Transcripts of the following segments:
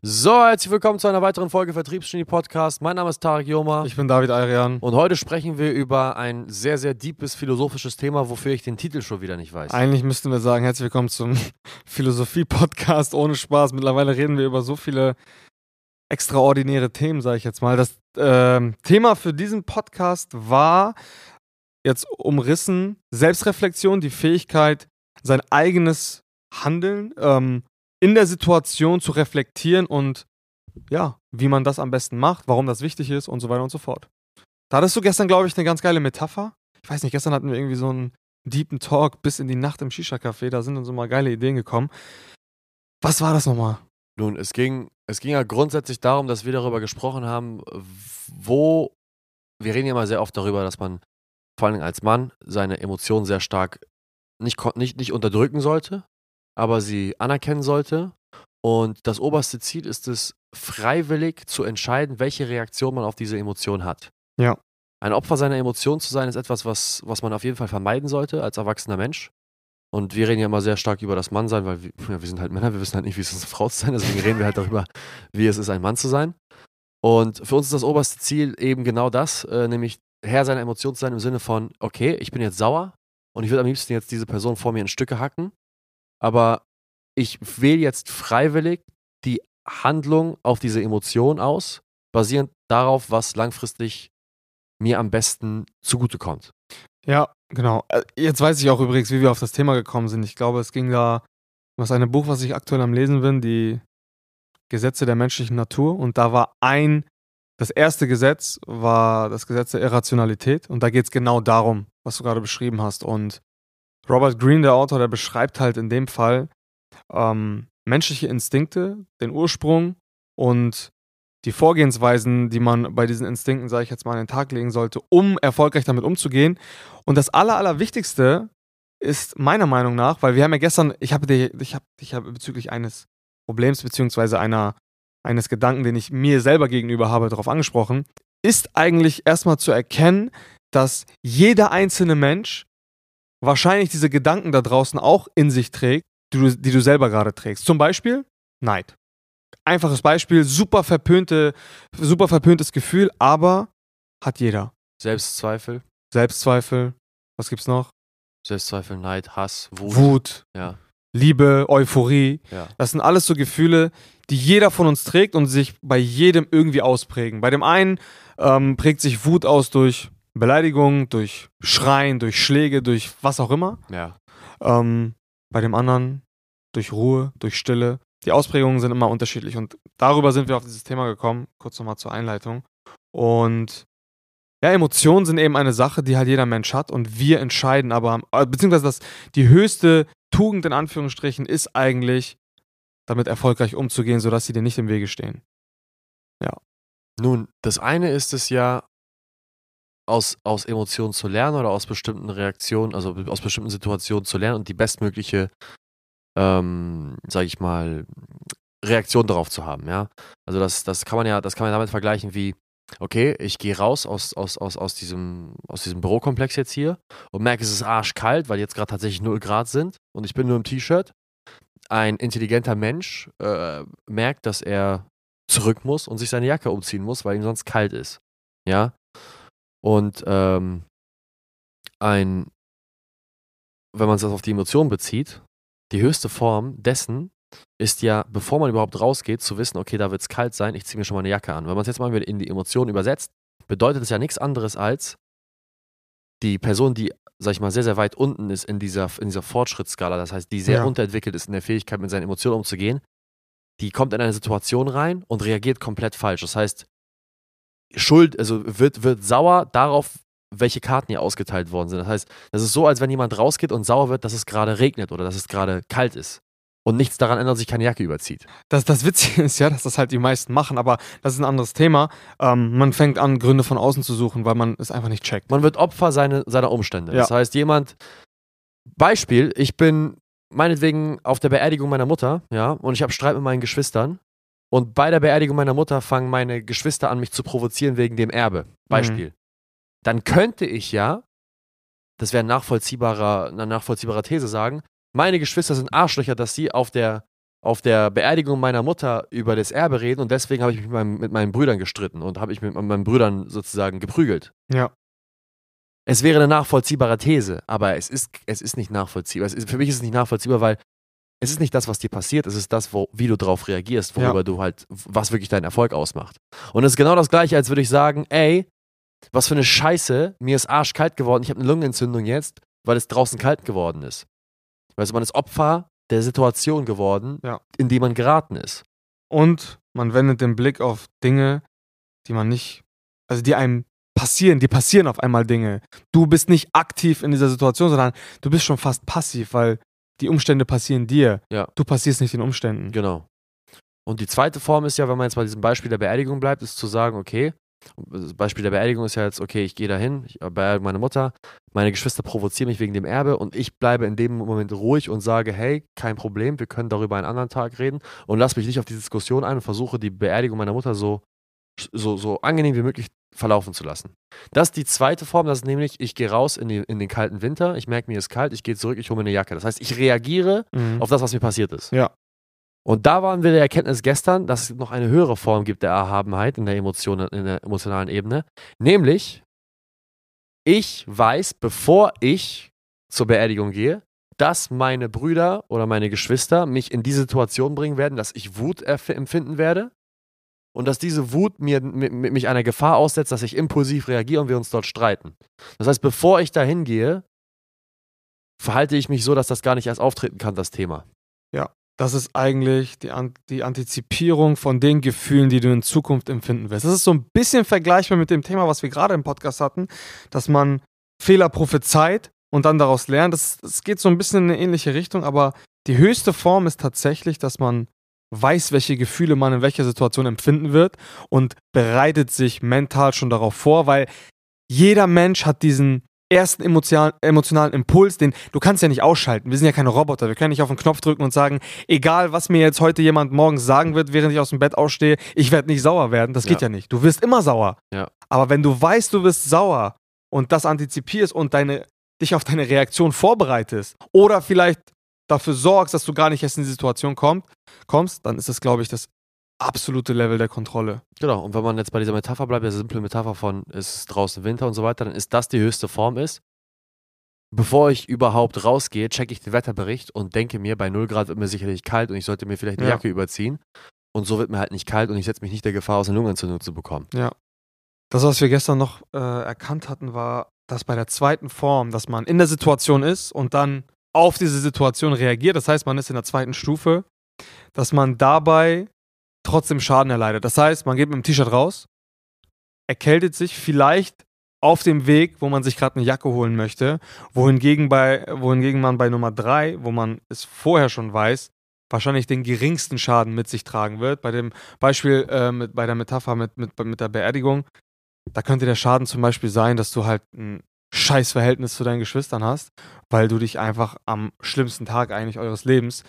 So, herzlich willkommen zu einer weiteren Folge Vertriebsgenie Podcast. Mein Name ist Tarek Joma. Ich bin David Ayrian. Und heute sprechen wir über ein sehr, sehr deepes philosophisches Thema, wofür ich den Titel schon wieder nicht weiß. Eigentlich müssten wir sagen, herzlich willkommen zum Philosophie-Podcast ohne Spaß. Mittlerweile reden wir über so viele extraordinäre Themen, sage ich jetzt mal. Das äh, Thema für diesen Podcast war jetzt umrissen Selbstreflexion, die Fähigkeit, sein eigenes Handeln ähm, in der Situation zu reflektieren und ja, wie man das am besten macht, warum das wichtig ist und so weiter und so fort. Da hattest du gestern, glaube ich, eine ganz geile Metapher. Ich weiß nicht, gestern hatten wir irgendwie so einen deepen Talk bis in die Nacht im Shisha-Café, da sind uns mal geile Ideen gekommen. Was war das nochmal? Nun, es ging, es ging ja grundsätzlich darum, dass wir darüber gesprochen haben, wo, wir reden ja mal sehr oft darüber, dass man vor allem als Mann seine Emotionen sehr stark nicht, nicht, nicht unterdrücken sollte, aber sie anerkennen sollte. Und das oberste Ziel ist es, freiwillig zu entscheiden, welche Reaktion man auf diese Emotion hat. Ja. Ein Opfer seiner Emotionen zu sein, ist etwas, was, was man auf jeden Fall vermeiden sollte als erwachsener Mensch. Und wir reden ja immer sehr stark über das Mannsein, weil wir, ja, wir sind halt Männer, wir wissen halt nicht, wie es ist, eine Frau zu sein. Deswegen reden wir halt darüber, wie es ist, ein Mann zu sein. Und für uns ist das oberste Ziel eben genau das, äh, nämlich Herr seiner Emotionen zu sein im Sinne von, okay, ich bin jetzt sauer und ich würde am liebsten jetzt diese Person vor mir in Stücke hacken aber ich wähle jetzt freiwillig die Handlung auf diese Emotion aus, basierend darauf, was langfristig mir am besten zugutekommt. Ja, genau. Äh, jetzt weiß ich auch übrigens, wie wir auf das Thema gekommen sind. Ich glaube, es ging da um das eine Buch, was ich aktuell am Lesen bin, die Gesetze der menschlichen Natur. Und da war ein, das erste Gesetz war das Gesetz der Irrationalität. Und da geht es genau darum, was du gerade beschrieben hast. Und Robert Greene, der Autor, der beschreibt halt in dem Fall ähm, menschliche Instinkte, den Ursprung und die Vorgehensweisen, die man bei diesen Instinkten, sage ich jetzt mal, an den Tag legen sollte, um erfolgreich damit umzugehen. Und das Aller, Allerwichtigste ist meiner Meinung nach, weil wir haben ja gestern, ich habe ich hab, ich hab bezüglich eines Problems beziehungsweise eines Gedanken, den ich mir selber gegenüber habe, darauf angesprochen, ist eigentlich erstmal zu erkennen, dass jeder einzelne Mensch wahrscheinlich diese Gedanken da draußen auch in sich trägt, die du, die du selber gerade trägst. Zum Beispiel Neid. Einfaches Beispiel, super verpönte, super verpöntes Gefühl, aber hat jeder. Selbstzweifel. Selbstzweifel. Was gibt's noch? Selbstzweifel, Neid, Hass, Wut. Wut. Ja. Liebe, Euphorie. Ja. Das sind alles so Gefühle, die jeder von uns trägt und sich bei jedem irgendwie ausprägen. Bei dem einen ähm, prägt sich Wut aus durch Beleidigung, durch Schreien, durch Schläge, durch was auch immer. Ja. Ähm, bei dem anderen durch Ruhe, durch Stille. Die Ausprägungen sind immer unterschiedlich und darüber sind wir auf dieses Thema gekommen. Kurz nochmal zur Einleitung. Und ja, Emotionen sind eben eine Sache, die halt jeder Mensch hat und wir entscheiden aber, äh, beziehungsweise das, die höchste Tugend in Anführungsstrichen ist eigentlich, damit erfolgreich umzugehen, sodass sie dir nicht im Wege stehen. Ja. Nun, das eine ist es ja, aus, aus Emotionen zu lernen oder aus bestimmten Reaktionen, also aus bestimmten Situationen zu lernen und die bestmögliche, ähm, sage ich mal, Reaktion darauf zu haben, ja. Also das, das kann man ja, das kann man damit vergleichen wie, okay, ich gehe raus aus, aus, aus, aus, diesem, aus diesem Bürokomplex jetzt hier und merke, es ist arschkalt, weil jetzt gerade tatsächlich 0 Grad sind und ich bin nur im T-Shirt. Ein intelligenter Mensch äh, merkt, dass er zurück muss und sich seine Jacke umziehen muss, weil ihm sonst kalt ist. Ja, und ähm, ein, wenn man es auf die Emotionen bezieht, die höchste Form dessen ist ja, bevor man überhaupt rausgeht, zu wissen, okay, da wird es kalt sein, ich ziehe mir schon mal eine Jacke an. Wenn man es jetzt mal in die Emotionen übersetzt, bedeutet es ja nichts anderes als die Person, die, sag ich mal, sehr, sehr weit unten ist in dieser, in dieser Fortschrittsskala, das heißt, die sehr ja. unterentwickelt ist in der Fähigkeit, mit seinen Emotionen umzugehen, die kommt in eine Situation rein und reagiert komplett falsch. Das heißt, schuld, also wird, wird sauer darauf, welche Karten hier ausgeteilt worden sind. Das heißt, das ist so, als wenn jemand rausgeht und sauer wird, dass es gerade regnet oder dass es gerade kalt ist. Und nichts daran ändert, sich keine Jacke überzieht. Das, das Witzige ist ja, dass das halt die meisten machen, aber das ist ein anderes Thema. Ähm, man fängt an, Gründe von außen zu suchen, weil man es einfach nicht checkt. Man wird Opfer seine, seiner Umstände. Ja. Das heißt, jemand, Beispiel, ich bin meinetwegen auf der Beerdigung meiner Mutter, ja, und ich habe Streit mit meinen Geschwistern und bei der Beerdigung meiner Mutter fangen meine Geschwister an, mich zu provozieren wegen dem Erbe. Beispiel. Mhm. Dann könnte ich ja, das wäre nachvollziehbarer, eine nachvollziehbare These sagen, meine Geschwister sind Arschlöcher, dass sie auf der auf der Beerdigung meiner Mutter über das Erbe reden und deswegen habe ich mich mit, meinem, mit meinen Brüdern gestritten und habe ich mit meinen Brüdern sozusagen geprügelt. Ja. Es wäre eine nachvollziehbare These, aber es ist, es ist nicht nachvollziehbar. Ist, für mich ist es nicht nachvollziehbar, weil es ist nicht das, was dir passiert, es ist das, wo, wie du darauf reagierst, worüber Ja. du halt, was wirklich deinen Erfolg ausmacht. Und es ist genau das gleiche, als würde ich sagen, ey, was für eine Scheiße, mir ist arschkalt geworden, ich habe eine Lungenentzündung jetzt, weil es draußen kalt geworden ist. Weißt du, man ist Opfer der Situation geworden, Ja. in die man geraten ist. Und man wendet den Blick auf Dinge, die man nicht, also die einem passieren, die passieren auf einmal Dinge. Du bist nicht aktiv in dieser Situation, sondern du bist schon fast passiv, weil die Umstände passieren dir. Ja. Du passierst nicht den Umständen. Genau. Und die zweite Form ist ja, wenn man jetzt bei diesem Beispiel der Beerdigung bleibt, ist zu sagen, okay, das Beispiel der Beerdigung ist ja jetzt, okay, ich gehe dahin, ich beerdige meine Mutter, meine Geschwister provozieren mich wegen dem Erbe und ich bleibe in dem Moment ruhig und sage, hey, kein Problem, wir können darüber einen anderen Tag reden und lass mich nicht auf die Diskussion ein und versuche die Beerdigung meiner Mutter so, so, so angenehm wie möglich verlaufen zu lassen. Das ist die zweite Form, das ist nämlich, ich gehe raus in, die, in den kalten Winter, ich merke, mir ist kalt, ich gehe zurück, ich hole mir eine Jacke. Das heißt, ich reagiere Mhm. auf das, was mir passiert ist. Ja. Und da waren wir der Erkenntnis gestern, dass es noch eine höhere Form gibt der Erhabenheit in der, Emotion, in der emotionalen Ebene. Nämlich, ich weiß, bevor ich zur Beerdigung gehe, dass meine Brüder oder meine Geschwister mich in diese Situation bringen werden, dass ich Wut empfinden werde und dass diese Wut mir, mi- mi- mich einer Gefahr aussetzt, dass ich impulsiv reagiere und wir uns dort streiten. Das heißt, bevor ich dahin gehe, verhalte ich mich so, dass das gar nicht erst auftreten kann, das Thema. Das ist eigentlich die, An die Antizipierung von den Gefühlen, die du in Zukunft empfinden wirst. Das ist so ein bisschen vergleichbar mit dem Thema, was wir gerade im Podcast hatten, dass man Fehler prophezeit und dann daraus lernt. Das, das geht so ein bisschen in eine ähnliche Richtung, aber die höchste Form ist tatsächlich, dass man weiß, welche Gefühle man in welcher Situation empfinden wird und bereitet sich mental schon darauf vor, weil jeder Mensch hat diesen ersten emotional, emotionalen Impuls, den du kannst ja nicht ausschalten. Wir sind ja keine Roboter. Wir können nicht auf den Knopf drücken und sagen, egal was mir jetzt heute jemand morgens sagen wird, während ich aus dem Bett ausstehe, ich werde nicht sauer werden. Das geht Ja. ja nicht. Du wirst immer sauer. Ja. Aber wenn du weißt, du wirst sauer und das antizipierst und deine, dich auf deine Reaktion vorbereitest oder vielleicht dafür sorgst, dass du gar nicht erst in die Situation kommt, kommst, dann ist das, glaube ich, das absolute Level der Kontrolle. Genau, und wenn man jetzt bei dieser Metapher bleibt, der simple Metapher von es ist draußen Winter und so weiter, dann ist das die höchste Form ist. Bevor ich überhaupt rausgehe, checke ich den Wetterbericht und denke mir, bei 0 Grad wird mir sicherlich kalt und ich sollte mir vielleicht eine Ja. Jacke überziehen. Und so wird mir halt nicht kalt und ich setze mich nicht der Gefahr aus, eine Lungenentzündung zu bekommen. Das, was wir gestern noch äh, erkannt hatten, war, dass bei der zweiten Form, dass man in der Situation ist und dann auf diese Situation reagiert, das heißt, man ist in der zweiten Stufe, dass man dabei trotzdem Schaden erleidet. Das heißt, man geht mit dem T-Shirt raus, erkältet sich vielleicht auf dem Weg, wo man sich gerade eine Jacke holen möchte, wohingegen, bei, wohingegen man bei Nummer drei, wo man es vorher schon weiß, wahrscheinlich den geringsten Schaden mit sich tragen wird. Bei dem Beispiel, äh, mit, bei der Metapher mit, mit, mit der Beerdigung, da könnte der Schaden zum Beispiel sein, dass du halt ein scheiß Verhältnis zu deinen Geschwistern hast, weil du dich einfach am schlimmsten Tag eigentlich eures Lebens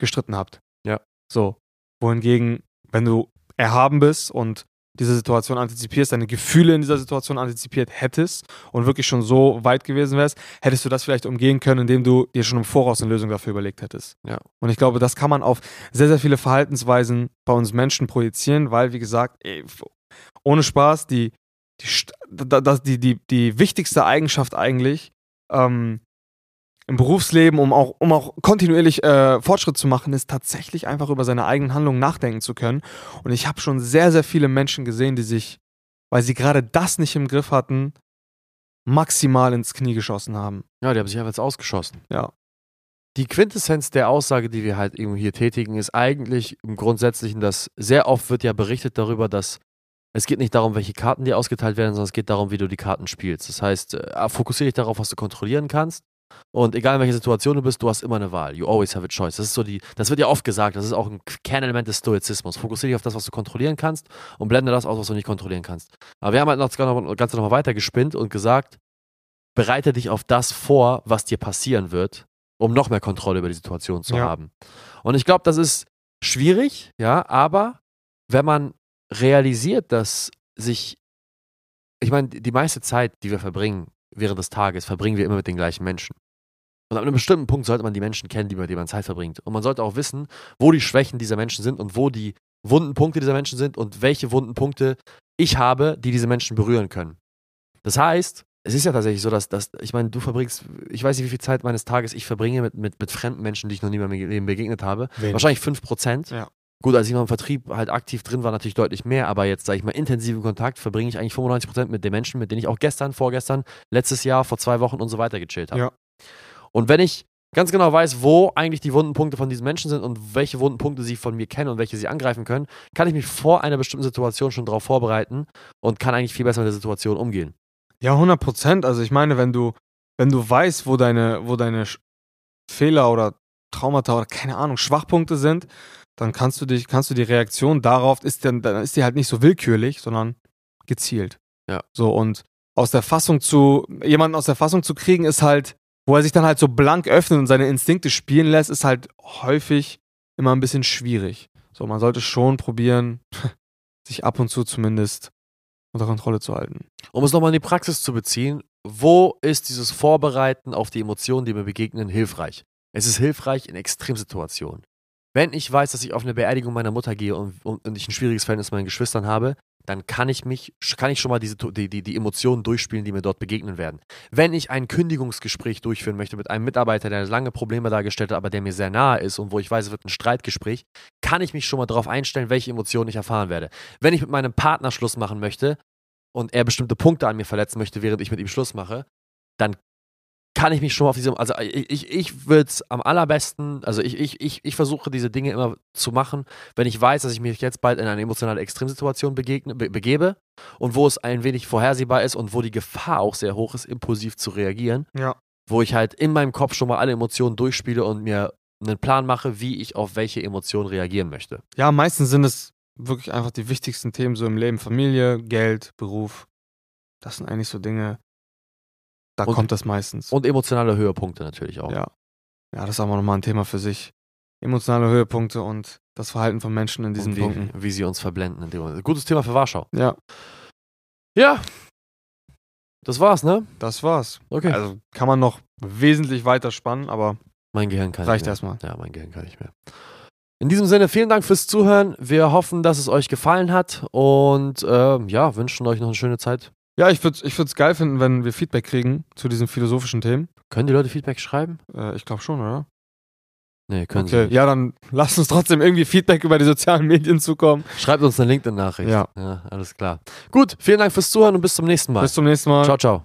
gestritten habt. Ja. So. Wohingegen, wenn du erhaben bist und diese Situation antizipierst, deine Gefühle in dieser Situation antizipiert hättest und wirklich schon so weit gewesen wärst, hättest du das vielleicht umgehen können, indem du dir schon im Voraus eine Lösung dafür überlegt hättest. Ja. Und ich glaube, das kann man auf sehr, sehr viele Verhaltensweisen bei uns Menschen projizieren, weil, wie gesagt, ey, ohne Spaß, die, die, die, die, die wichtigste Eigenschaft eigentlich ähm, im Berufsleben, um auch, um auch kontinuierlich äh, Fortschritt zu machen, ist tatsächlich einfach über seine eigenen Handlungen nachdenken zu können. Und ich habe schon sehr, sehr viele Menschen gesehen, die sich, weil sie gerade das nicht im Griff hatten, maximal ins Knie geschossen haben. Ja, die haben sich einfach jetzt ausgeschossen. Ja. Die Quintessenz der Aussage, die wir halt irgendwo hier tätigen, ist eigentlich im Grundsätzlichen, dass sehr oft wird ja berichtet darüber, dass es geht nicht darum, welche Karten dir ausgeteilt werden, sondern es geht darum, wie du die Karten spielst. Das heißt, äh, fokussiere dich darauf, was du kontrollieren kannst. Und egal in welcher Situation du bist, du hast immer eine Wahl. You always have a choice. Das ist so die, das wird ja oft gesagt, das ist auch ein Kernelement des Stoizismus. Fokussiere dich auf das, was du kontrollieren kannst und blende das aus, was du nicht kontrollieren kannst. Aber wir haben halt noch das Ganze nochmal weiter gespinnt und gesagt, bereite dich auf das vor, was dir passieren wird, um noch mehr Kontrolle über die Situation zu Ja. haben. Und ich glaube, das ist schwierig, ja, aber wenn man realisiert, dass sich, ich meine, die meiste Zeit, die wir verbringen während des Tages, verbringen wir immer mit den gleichen Menschen. Und an einem bestimmten Punkt sollte man die Menschen kennen, die, mit denen man Zeit verbringt. Und man sollte auch wissen, wo die Schwächen dieser Menschen sind und wo die wunden Punkte dieser Menschen sind und welche wunden Punkte ich habe, die diese Menschen berühren können. Das heißt, es ist ja tatsächlich so, dass, dass ich meine, du verbringst, ich weiß nicht, wie viel Zeit meines Tages ich verbringe mit, mit, mit fremden Menschen, die ich noch nie in meinem Leben begegnet habe. Wenig. Wahrscheinlich 5%. Ja. Gut, als ich noch im Vertrieb halt aktiv drin war, natürlich deutlich mehr, aber jetzt, sage ich mal, intensiven Kontakt verbringe ich eigentlich 95% mit den Menschen, mit denen ich auch gestern, vorgestern, letztes Jahr, vor zwei Wochen und so weiter gechillt habe. Ja. Und wenn ich ganz genau weiß, wo eigentlich die wunden Punkte von diesen Menschen sind und welche wunden Punkte sie von mir kennen und welche sie angreifen können, kann ich mich vor einer bestimmten Situation schon darauf vorbereiten und kann eigentlich viel besser mit der Situation umgehen. Ja, 100 Prozent. Also ich meine, wenn du, wenn du weißt, wo deine, wo deine Fehler oder Traumata oder keine Ahnung, Schwachpunkte sind, dann kannst du dich, kannst du die Reaktion darauf, ist dann, dann ist die halt nicht so willkürlich, sondern gezielt. Ja. So und aus der Fassung zu, jemanden aus der Fassung zu kriegen, ist halt, wo er sich dann halt so blank öffnet und seine Instinkte spielen lässt, ist halt häufig immer ein bisschen schwierig. So, man sollte schon probieren, sich ab und zu zumindest unter Kontrolle zu halten. Um es nochmal in die Praxis zu beziehen, wo ist dieses Vorbereiten auf die Emotionen, die mir begegnen, hilfreich? Es ist hilfreich in Extremsituationen. Wenn ich weiß, dass ich auf eine Beerdigung meiner Mutter gehe und, und, und ich ein schwieriges Verhältnis mit meinen Geschwistern habe, dann kann ich mich, kann ich schon mal diese, die, die, die Emotionen durchspielen, die mir dort begegnen werden. Wenn ich ein Kündigungsgespräch durchführen möchte mit einem Mitarbeiter, der lange Probleme dargestellt hat, aber der mir sehr nahe ist und wo ich weiß, es wird ein Streitgespräch, kann ich mich schon mal darauf einstellen, welche Emotionen ich erfahren werde. Wenn ich mit meinem Partner Schluss machen möchte und er bestimmte Punkte an mir verletzen möchte, während ich mit ihm Schluss mache, dann kann ich mich schon mal auf diese, also ich, ich, ich würde es am allerbesten, also ich, ich, ich, ich versuche diese Dinge immer zu machen, wenn ich weiß, dass ich mich jetzt bald in eine emotionale Extremsituation begegne, be, begebe und wo es ein wenig vorhersehbar ist und wo die Gefahr auch sehr hoch ist, impulsiv zu reagieren, Ja. wo ich halt in meinem Kopf schon mal alle Emotionen durchspiele und mir einen Plan mache, wie ich auf welche Emotionen reagieren möchte. Ja, meistens sind es wirklich einfach die wichtigsten Themen so im Leben. Familie, Geld, Beruf. Das sind eigentlich so Dinge, da Und- kommt das meistens. Und emotionale Höhepunkte natürlich auch. ja. Ja, das ist aber nochmal ein Thema für sich. Emotionale Höhepunkte und das Verhalten von Menschen in diesen und wie, Punkten. wie sie uns verblenden. In dem Moment. Gutes Thema für Warschau. Ja, Ja. Das war's, ne? das war's. Okay. Also kann man noch wesentlich weiter spannen, aber mein Gehirn kann reicht nicht mehr. erstmal. Ja, mein Gehirn kann nicht mehr. In diesem Sinne, vielen Dank fürs Zuhören. Wir hoffen, dass es euch gefallen hat und ähm, ja, wünschen euch noch eine schöne Zeit. Ja, ich würde es ich würd's geil finden, wenn wir Feedback kriegen zu diesen philosophischen Themen. Können die Leute Feedback schreiben? Äh, ich glaube schon, oder? Nee, können sie Okay, nicht. ja, dann lasst uns trotzdem irgendwie Feedback über die sozialen Medien zukommen. Schreibt uns eine LinkedIn-Nachricht. Ja. ja. Alles klar. Gut, vielen Dank fürs Zuhören und bis zum nächsten Mal. Bis zum nächsten Mal. Ciao, ciao.